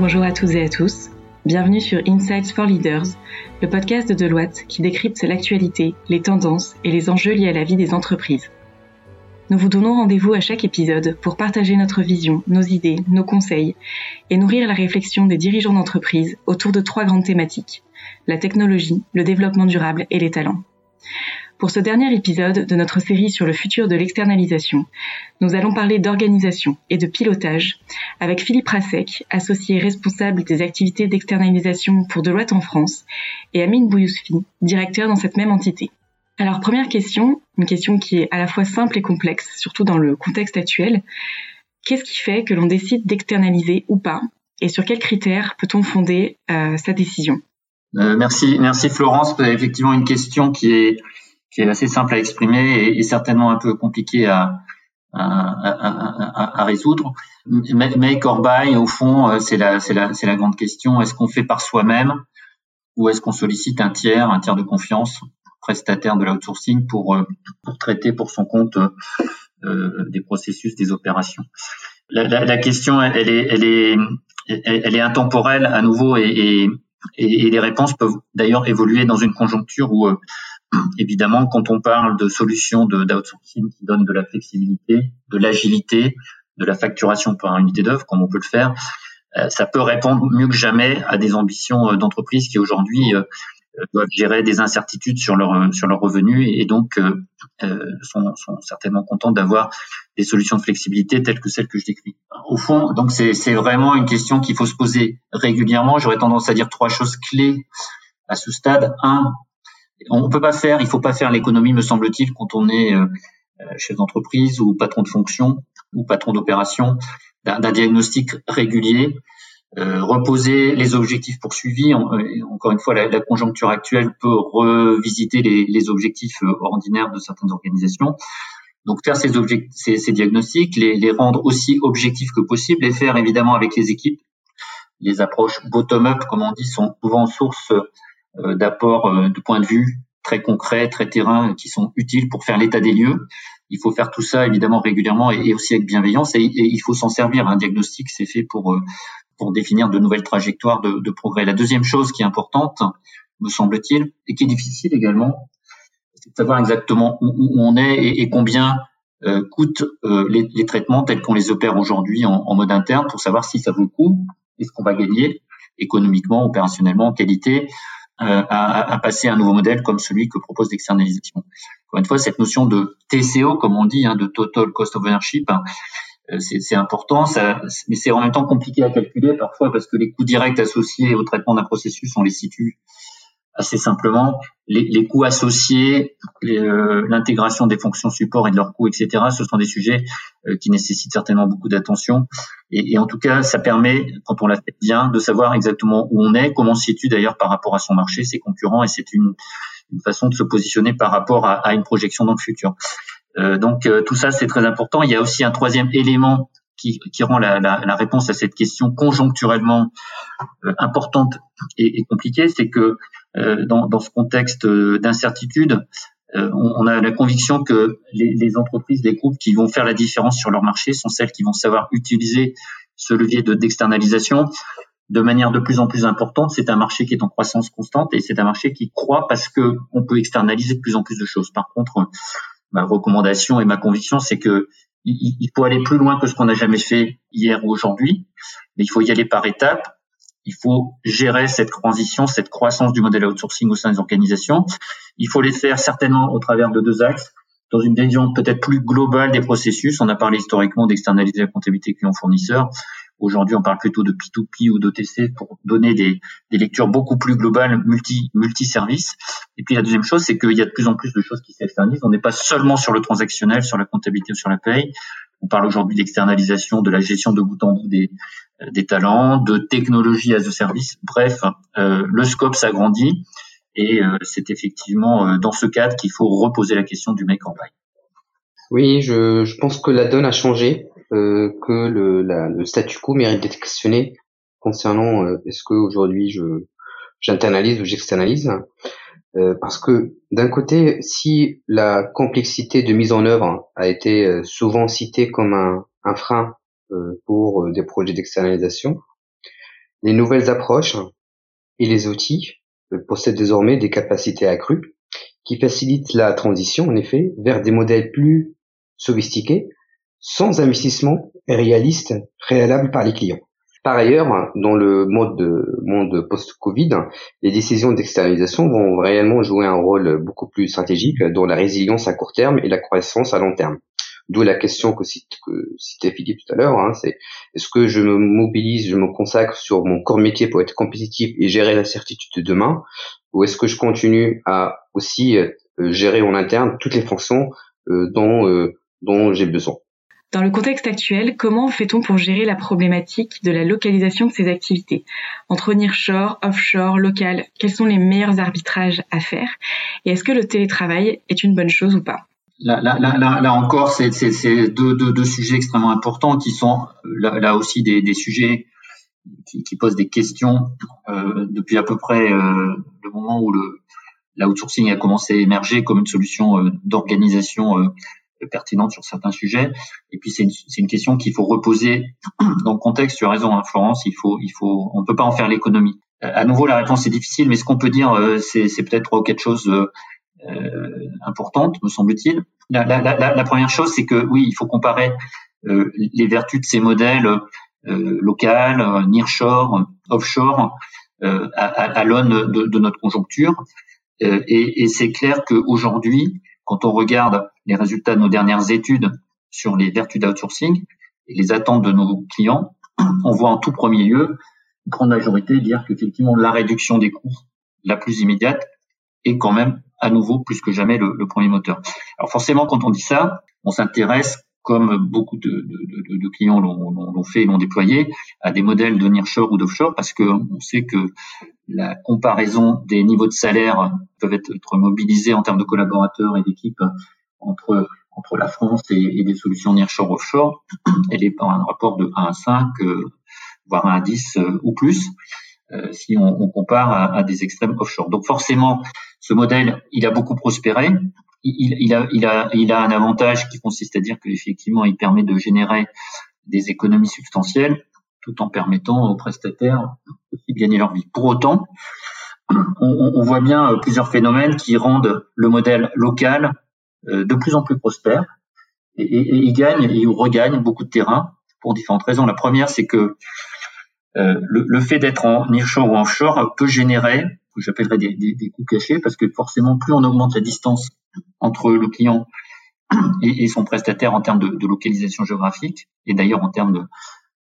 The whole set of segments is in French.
Bonjour à toutes et à tous. Bienvenue sur Insights for Leaders, le podcast de Deloitte qui décrypte l'actualité, les tendances et les enjeux liés à la vie des entreprises. Nous vous donnons rendez-vous à chaque épisode pour partager notre vision, nos idées, nos conseils et nourrir la réflexion des dirigeants d'entreprise autour de trois grandes thématiques, la technologie, le développement durable et les talents. Pour ce dernier épisode de notre série sur le futur de l'externalisation, nous allons parler d'organisation et de pilotage avec Philippe Rasek, associé responsable des activités d'externalisation pour Deloitte en France, et Amine Bouyousfi, directeur dans cette même entité. Alors première question, une question qui est à la fois simple et complexe, surtout dans le contexte actuel. Qu'est-ce qui fait que l'on décide d'externaliser ou pas Et sur quels critères peut-on fonder euh, sa décision? Euh, Merci, merci Florence. Effectivement, une question qui est qui est assez simple à exprimer et, certainement un peu compliqué à, à, à, à résoudre. Or buy, au fond, euh, c'est la, c'est la, c'est la grande question. Est-ce qu'on fait par soi-même ou est-ce qu'on sollicite un tiers, un tiers de confiance, prestataire de l'outsourcing pour, euh, pour traiter pour son compte euh, des processus, des opérations? La, la, la, question, elle est, elle est, elle est intemporelle à nouveau et, et, et les réponses peuvent d'ailleurs évoluer dans une conjoncture où Évidemment, quand on parle de solutions d'outsourcing qui donnent de la flexibilité, de l'agilité, de la facturation par unité d'œuvre, comme on peut le faire, euh, ça peut répondre mieux que jamais à des ambitions euh, d'entreprises qui aujourd'hui euh, doivent gérer des incertitudes sur leur sur leurs revenus et donc sont, sont, certainement contents d'avoir des solutions de flexibilité telles que celles que je décris. Au fond, donc c'est vraiment une question qu'il faut se poser régulièrement. J'aurais tendance à dire trois choses clés à ce stade. Un, on peut pas faire, il faut pas faire l'économie, me semble-t-il, quand on est euh, euh, chef d'entreprise ou patron de fonction ou patron d'opération, d'un diagnostic régulier, euh, reposer les objectifs poursuivis. encore une fois, la, conjoncture actuelle peut revisiter les, objectifs ordinaires de certaines organisations. Donc faire ces, ces, ces diagnostics, les, les, rendre aussi objectifs que possible, et faire évidemment avec les équipes. Les approches bottom-up, comme on dit, sont souvent source d'apports euh, de point de vue très concrets, très terrain, qui sont utiles pour faire l'état des lieux. Il faut faire tout ça évidemment régulièrement et, aussi avec bienveillance. Et, il faut s'en servir. Un diagnostic, c'est fait pour euh, pour définir de nouvelles trajectoires de, de, progrès. La deuxième chose qui est importante, me semble-t-il, et qui est difficile également, c'est de savoir exactement où, on est et, combien euh, coûtent les, les, traitements tels qu'on les opère aujourd'hui en, en, mode interne pour savoir si ça vaut le coup, est-ce qu'on va gagner économiquement, opérationnellement, en qualité, euh, à, à, passer à un nouveau modèle comme celui que propose l'externalisation. Encore une fois, cette notion de TCO, comme on dit, hein, de Total Cost of Ownership, hein, euh, c'est important, ça, mais c'est en même temps compliqué à calculer parfois parce que les coûts directs associés au traitement d'un processus, on les situe assez simplement, les, les coûts associés, euh, l'intégration des fonctions support et de leurs coûts, etc., ce sont des sujets euh, qui nécessitent certainement beaucoup d'attention. Et, et, en tout cas, ça permet, quand on l'a fait bien, de savoir exactement où on est, comment on se situe d'ailleurs par rapport à son marché, ses concurrents, et c'est une, une, façon de se positionner par rapport à, à une projection dans le futur. Euh, donc euh, tout ça, c'est très important. Il y a aussi un troisième élément qui, qui rend la, la, la, réponse à cette question conjoncturellement importante et, et compliquée, c'est que euh, dans, dans, ce contexte euh, d'incertitude, euh, on, a la conviction que les, les, entreprises, les groupes qui vont faire la différence sur leur marché sont celles qui vont savoir utiliser ce levier de d'externalisation de manière de plus en plus importante. C'est un marché qui est en croissance constante et c'est un marché qui croît parce que on peut externaliser de plus en plus de choses. Par contre, ma recommandation et ma conviction, c'est que il, faut aller plus loin que ce qu'on n'a jamais fait hier ou aujourd'hui, mais il faut y aller par étapes il faut gérer cette transition, cette croissance du modèle outsourcing au sein des organisations. Il faut les faire certainement au travers de deux axes. Dans une vision peut-être plus globale des processus, on a parlé historiquement d'externaliser la comptabilité client-fournisseur. Aujourd'hui, on parle plutôt de P2P ou d'OTC pour donner des, lectures beaucoup plus globales, multi, multi-services. Et puis la deuxième chose, c'est qu'il y a de plus en plus de choses qui s'externalisent. On n'est pas seulement sur le transactionnel, sur la comptabilité ou sur la paye. On parle aujourd'hui d'externalisation, de la gestion de bout en bout des, des talents, de technologie as a service. Bref, euh, le scope s'agrandit et euh, c'est effectivement euh, dans ce cadre qu'il faut reposer la question du make buy. Oui, je, pense que la donne a changé, euh, que le, statu quo mérite d'être questionné concernant est-ce que aujourd'hui j'internalise ou j'externalise. Parce que d'un côté, si la complexité de mise en œuvre a été souvent citée comme un, frein euh, pour euh, des projets d'externalisation. Les nouvelles approches et les outils possèdent désormais des capacités accrues qui facilitent la transition, en effet, vers des modèles plus sophistiqués, sans investissement réaliste préalable par les clients. Par ailleurs, dans le monde post-Covid, les décisions d'externalisation vont réellement jouer un rôle beaucoup plus stratégique dans la résilience à court terme et la croissance à long terme. D'où la question que, citait Philippe tout à l'heure, hein, c'est est-ce que je me mobilise, je me consacre sur mon corps métier pour être compétitif et gérer la certitude de demain, ou est-ce que je continue à aussi euh, gérer en interne toutes les fonctions euh, euh, dont j'ai besoin? Dans le contexte actuel, comment fait-on pour gérer la problématique de la localisation de ces activités? Entre nearshore, offshore, local, quels sont les meilleurs arbitrages à faire? Et est-ce que le télétravail est une bonne chose ou pas? Là, là, là, là, encore, c'est deux, deux, deux, sujets extrêmement importants qui sont là, aussi des, des sujets qui, qui, posent des questions euh, depuis à peu près euh, le moment où le l'outsourcing a commencé à émerger comme une solution euh, d'organisation euh, pertinente sur certains sujets. Et puis c'est une, question qu'il faut reposer dans le contexte. Tu as raison, hein, Florence. Il faut, il faut, on peut pas en faire l'économie. Euh, à nouveau, la réponse est difficile, mais ce qu'on peut dire, c'est peut-être trois ou quatre choses importantes, me semble-t-il. La, première chose, c'est que oui, il faut comparer les vertus de ces modèles euh, local, euh, nearshore, offshore, euh, à, à, l'aune de, de, notre conjoncture. et, et c'est clair qu'aujourd'hui, quand on regarde les résultats de nos dernières études sur les vertus d'outsourcing et les attentes de nos clients, on voit en tout premier lieu une grande majorité dire qu'effectivement la réduction des coûts la plus immédiate est quand même à nouveau plus que jamais le, premier moteur. Alors forcément, quand on dit ça, on s'intéresse comme beaucoup de, de, de clients l'ont fait et l'ont déployé, à des modèles de nearshore ou d'offshore, parce qu'on sait que la comparaison des niveaux de salaire peuvent être, mobilisés en termes de collaborateurs et d'équipes entre entre la France et, des solutions nearshore offshore, elle est par un rapport de 1 à 5, euh, voire 1 à 10 euh, ou plus, euh, si on, on compare à, à, des extrêmes offshore. Donc forcément, ce modèle, il a beaucoup prospéré il, il, a, il, a, il a un avantage qui consiste à dire qu'effectivement, il permet de générer des économies substantielles tout en permettant aux prestataires de gagner leur vie. Pour autant, on, on, voit bien plusieurs phénomènes qui rendent le modèle local de plus en plus prospère et, et, et il gagne et il regagne beaucoup de terrain pour différentes raisons. La première, c'est que euh, le, fait d'être en nearshore ou offshore peut générer, que j'appellerais des, des, des coûts cachés, parce que forcément, plus on augmente la distance entre le client et, son prestataire en termes de, localisation géographique et d'ailleurs en termes de,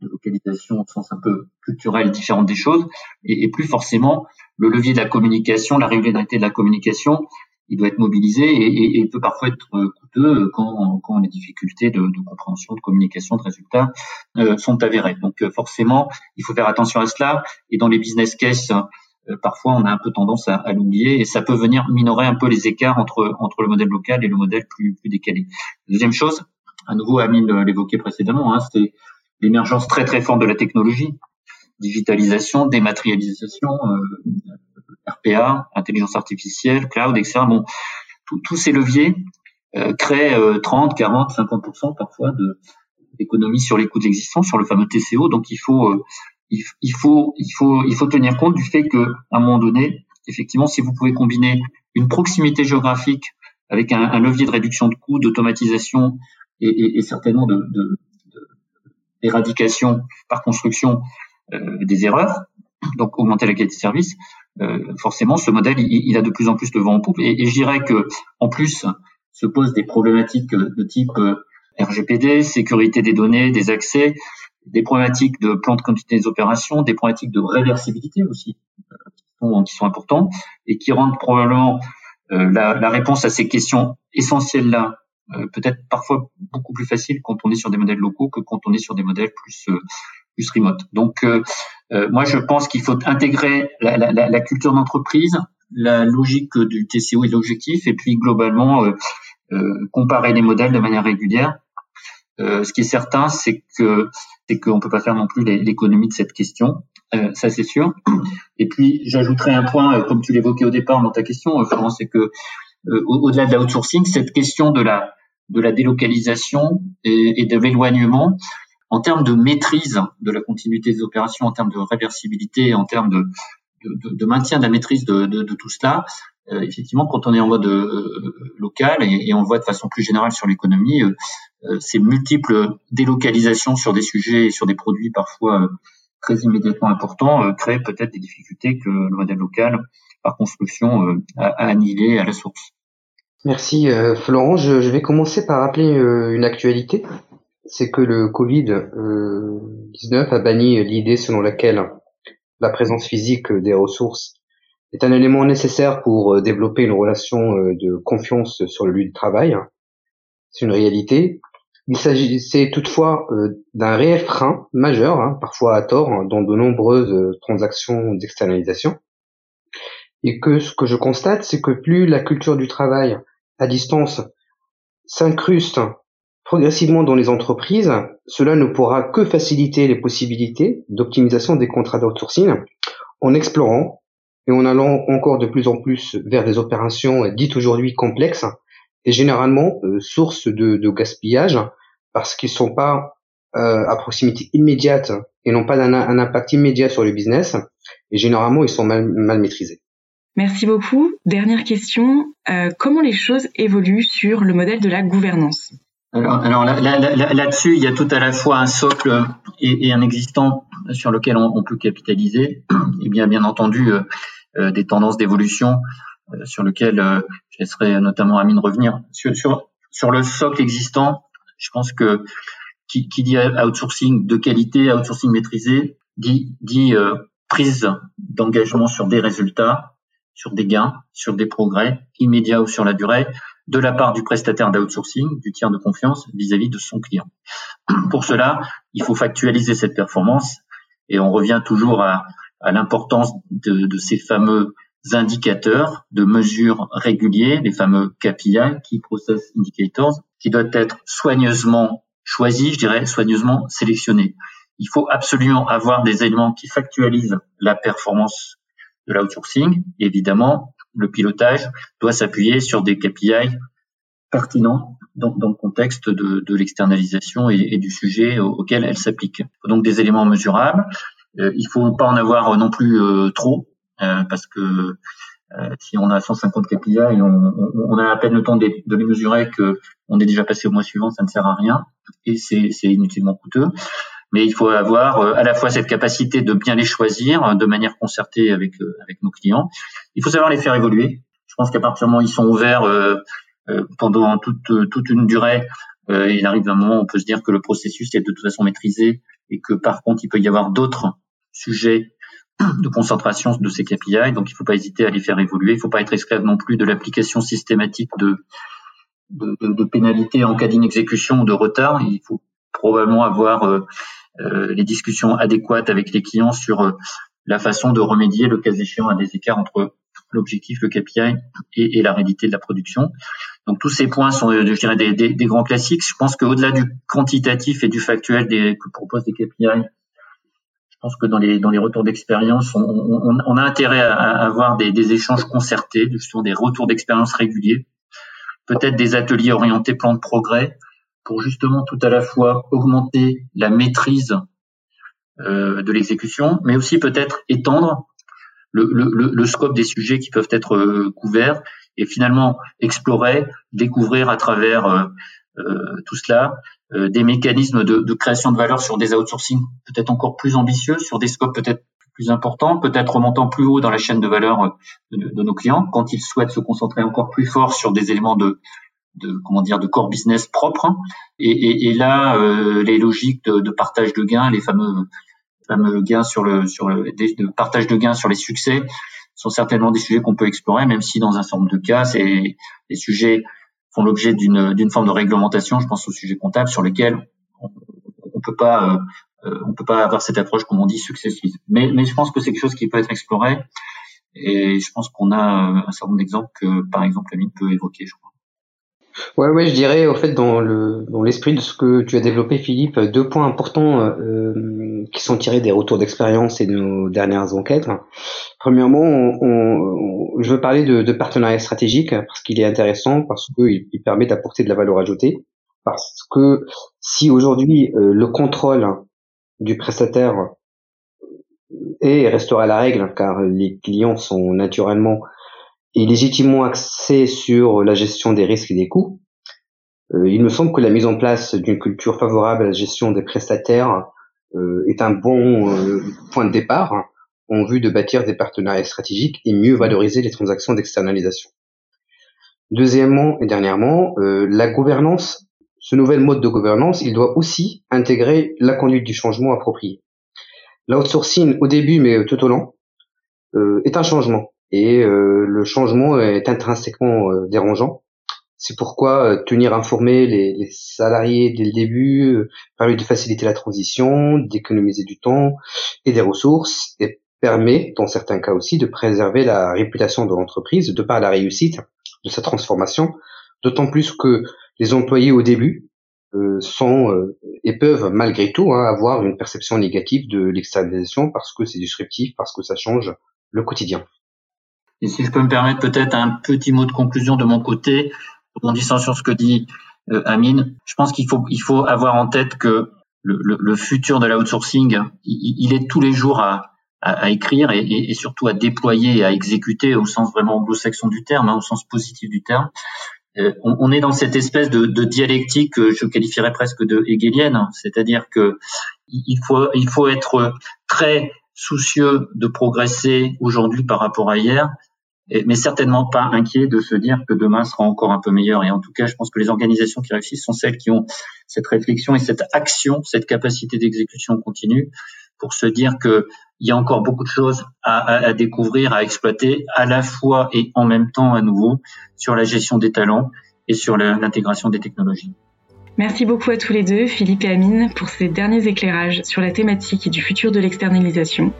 localisation au sens un peu culturel différente des choses et, plus forcément le levier de la communication, la régularité de la communication, il doit être mobilisé et, et peut parfois être coûteux quand, quand les difficultés de, compréhension, de communication, de résultats euh, sont avérées. Donc euh, forcément, il faut faire attention à cela et dans les business cases euh, parfois on a un peu tendance à, l'oublier et ça peut venir minorer un peu les écarts entre entre le modèle local et le modèle plus plus décalé. Deuxième chose, à nouveau Amine l'évoquait précédemment, hein, c'est l'émergence très très forte de la technologie, digitalisation, dématérialisation, euh, RPA, intelligence artificielle, cloud, etc. Bon, tous ces leviers euh, créent 30, 40, 50% parfois de d'économies sur les coûts d'existence, sur le fameux TCO. Donc il faut euh, il, faut, il, faut, il faut tenir compte du fait que, à un moment donné, effectivement, si vous pouvez combiner une proximité géographique avec un, levier de réduction de coûts, d'automatisation et, certainement de, de, d'éradication par construction euh, des erreurs, donc augmenter la qualité de service, forcément, ce modèle, il, il, a de plus en plus de vent en poupe. Et, et je que, en plus, se posent des problématiques de type euh, RGPD, sécurité des données, des accès, des problématiques de plan de continuité des opérations, des problématiques de réversibilité aussi, euh, qui, sont, importantes et qui rendent probablement euh, la, la, réponse à ces questions essentielles-là euh, peut-être parfois beaucoup plus facile quand on est sur des modèles locaux que quand on est sur des modèles plus plus remote. Donc moi je pense qu'il faut intégrer la, la, la culture d'entreprise, la logique du TCO et l'objectif, et puis globalement comparer les modèles de manière régulière. ce qui est certain, c'est que c'est qu'on peut pas faire non plus l'économie de cette question. Euh, ça c'est sûr. Et puis j'ajouterai un point, euh, comme tu l'évoquais au départ dans ta question, euh, Florence, c'est que euh, au-delà de l'outsourcing, cette question de la de la délocalisation et, et de l'éloignement, en termes de maîtrise de la continuité des opérations, en termes de réversibilité, en termes de, maintien de la maîtrise de, tout cela, euh, effectivement, quand on est en mode euh, local et, on le voit de façon plus générale sur l'économie, euh, ces multiples délocalisations sur des sujets et sur des produits parfois très immédiatement importants créent peut-être des difficultés que le modèle local, par construction, a, a annihilé à la source. Merci Florent. Je, vais commencer par rappeler une actualité. C'est que le Covid-19 a banni l'idée selon laquelle la présence physique des ressources est un élément nécessaire pour euh, développer une relation euh, de confiance sur le lieu de travail. C'est une réalité. Il s'agissait toutefois euh, d'un réel frein majeur, hein, parfois à tort, hein, dans de nombreuses transactions d'externalisation. Et que ce que je constate, c'est que plus la culture du travail à distance s'incruste progressivement dans les entreprises, cela ne pourra que faciliter les possibilités d'optimisation des contrats d'outsourcing en explorant et en allant encore de plus en plus vers des opérations dites aujourd'hui complexes et généralement euh, source de, gaspillage parce qu'ils sont pas euh, à proximité immédiate et n'ont pas un, impact immédiat sur le business et généralement ils sont mal, mal maîtrisés. Merci beaucoup. Dernière question, euh, comment les choses évoluent sur le modèle de la gouvernance? Alors, là-dessus, là, il y a tout à la fois un socle et, un existant sur lequel on, peut capitaliser. Et bien, bien entendu, euh, euh, des tendances d'évolution euh, sur lesquelles euh, je laisserai notamment Amine revenir. Sur, sur, sur le socle existant, je pense que qui, qui dit outsourcing de qualité, outsourcing maîtrisé, dit, dit prise d'engagement sur des résultats, sur des gains, sur des progrès immédiats ou sur la durée, de la part du prestataire d'outsourcing, du tiers de confiance vis-à-vis -vis de son client. Pour cela, il faut factualiser cette performance et on revient toujours à, à l'importance de, de, ces fameux indicateurs de mesure réguliers, les fameux KPI, Key Process Indicators, qui doivent être soigneusement choisis, je dirais soigneusement sélectionnés. Il faut absolument avoir des éléments qui factualisent la performance de l'outsourcing. Évidemment, le pilotage doit s'appuyer sur des KPI pertinents dans, le contexte de, l'externalisation et, du sujet auquel elle s'applique. Donc des éléments mesurables, euh, il faut pas en avoir euh, non plus euh, trop, parce que si on a 150 KPI on, a à peine le temps de, de, les mesurer que on est déjà passé au mois suivant, ça ne sert à rien et c'est inutilement coûteux. Mais il faut avoir à la fois cette capacité de bien les choisir de manière concertée avec avec nos clients. Il faut savoir les faire évoluer. Je pense qu'à partir du moment où ils sont ouverts pendant toute toute une durée, il arrive un moment où on peut se dire que le processus est de toute façon maîtrisé et que par contre il peut y avoir d'autres sujet de concentration de ces KPI, donc il ne faut pas hésiter à les faire évoluer. Il ne faut pas être esclave non plus de l'application systématique de, de, de, pénalités en cas d'inexécution ou de retard. Il faut probablement avoir euh, euh, les discussions adéquates avec les clients sur euh, la façon de remédier, le cas échéant, à des écarts entre l'objectif, le KPI et, et, la réalité de la production. Donc tous ces points sont, je dirais, des, des, des grands classiques. Je pense qu'au-delà du quantitatif et du factuel des, que proposent des KPI, je pense que dans les dans les retours d'expérience, on, on, on, a intérêt à, avoir des, des échanges concertés, justement des retours d'expérience réguliers, peut-être des ateliers orientés plan de progrès pour justement tout à la fois augmenter la maîtrise euh, de l'exécution, mais aussi peut-être étendre le, scope des sujets qui peuvent être euh, couverts et finalement explorer, découvrir à travers euh, tout cela des mécanismes de, création de valeur sur des outsourcing peut-être encore plus ambitieux, sur des scopes peut-être plus importants, peut-être remontant plus haut dans la chaîne de valeur de, nos clients, quand ils souhaitent se concentrer encore plus fort sur des éléments de, de comment dire de core business propre. Et, et, et là, euh, les logiques de, de, partage de gains, les fameux fameux gains sur le sur le de partage de gains sur les succès sont certainement des sujets qu'on peut explorer, même si dans un certain nombre de cas, c'est des sujets font l'objet d'une forme de réglementation, je pense au sujet comptable, sur lesquels on, on peut pas euh, euh, on peut pas avoir cette approche comme on dit successive. Mais, mais je pense que c'est quelque chose qui peut être exploré et je pense qu'on a euh, un certain nombre d'exemples que par exemple Amine peut évoquer, je crois. Ouais, ouais, je dirais au fait dans le dans l'esprit de ce que tu as développé, Philippe, deux points importants euh, qui sont tirés des retours d'expérience et de nos dernières enquêtes. Premièrement, on, on, je veux parler de, de partenariat stratégique parce qu'il est intéressant parce qu'il il permet d'apporter de la valeur ajoutée parce que si aujourd'hui le contrôle du prestataire est et restera la règle, car les clients sont naturellement et légitimement axés sur la gestion des risques et des coûts, euh, il me semble que la mise en place d'une culture favorable à la gestion des prestataires euh, est un bon euh, point de départ en vue de bâtir des partenariats stratégiques et mieux valoriser les transactions d'externalisation. Deuxièmement et dernièrement, la gouvernance, ce nouvel mode de gouvernance, il doit aussi intégrer la conduite du changement approprié. L'outsourcing au début, mais tout au long, est un changement. Et le changement est intrinsèquement dérangeant c'est pourquoi euh, tenir informés les, les, salariés dès le début euh, permet de faciliter la transition, d'économiser du temps et des ressources et permet, dans certains cas aussi, de préserver la réputation de l'entreprise de par la réussite de sa transformation, d'autant plus que les employés au début euh, sont et peuvent malgré tout hein, avoir une perception négative de l'externalisation parce que c'est disruptif, parce que ça change le quotidien. Et si je peux me permettre peut-être un petit mot de conclusion de mon côté, rebondissant sur ce que dit euh, Amine, je pense qu'il faut, il faut avoir en tête que le, le, le futur de l'outsourcing, il, il, est tous les jours à, à, à écrire et, et, surtout à déployer et à exécuter au sens vraiment anglo-saxon du terme, hein, au sens positif du terme. Euh, on, on, est dans cette espèce de, de, dialectique que je qualifierais presque de hegelienne, c'est-à-dire que il faut, il faut être très soucieux de progresser aujourd'hui par rapport à hier, mais certainement pas inquiet de se dire que demain sera encore un peu meilleur. Et en tout cas, je pense que les organisations qui réussissent sont celles qui ont cette réflexion et cette action, cette capacité d'exécution continue pour se dire qu'il y a encore beaucoup de choses à, découvrir, à exploiter, à la fois et en même temps à nouveau sur la gestion des talents et sur l'intégration des technologies. Merci beaucoup à tous les deux, Philippe et Amine, pour ces derniers éclairages sur la thématique du futur de l'externalisation.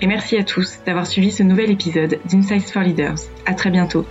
Et merci à tous d'avoir suivi ce nouvel épisode d'Insights for Leaders. À très bientôt.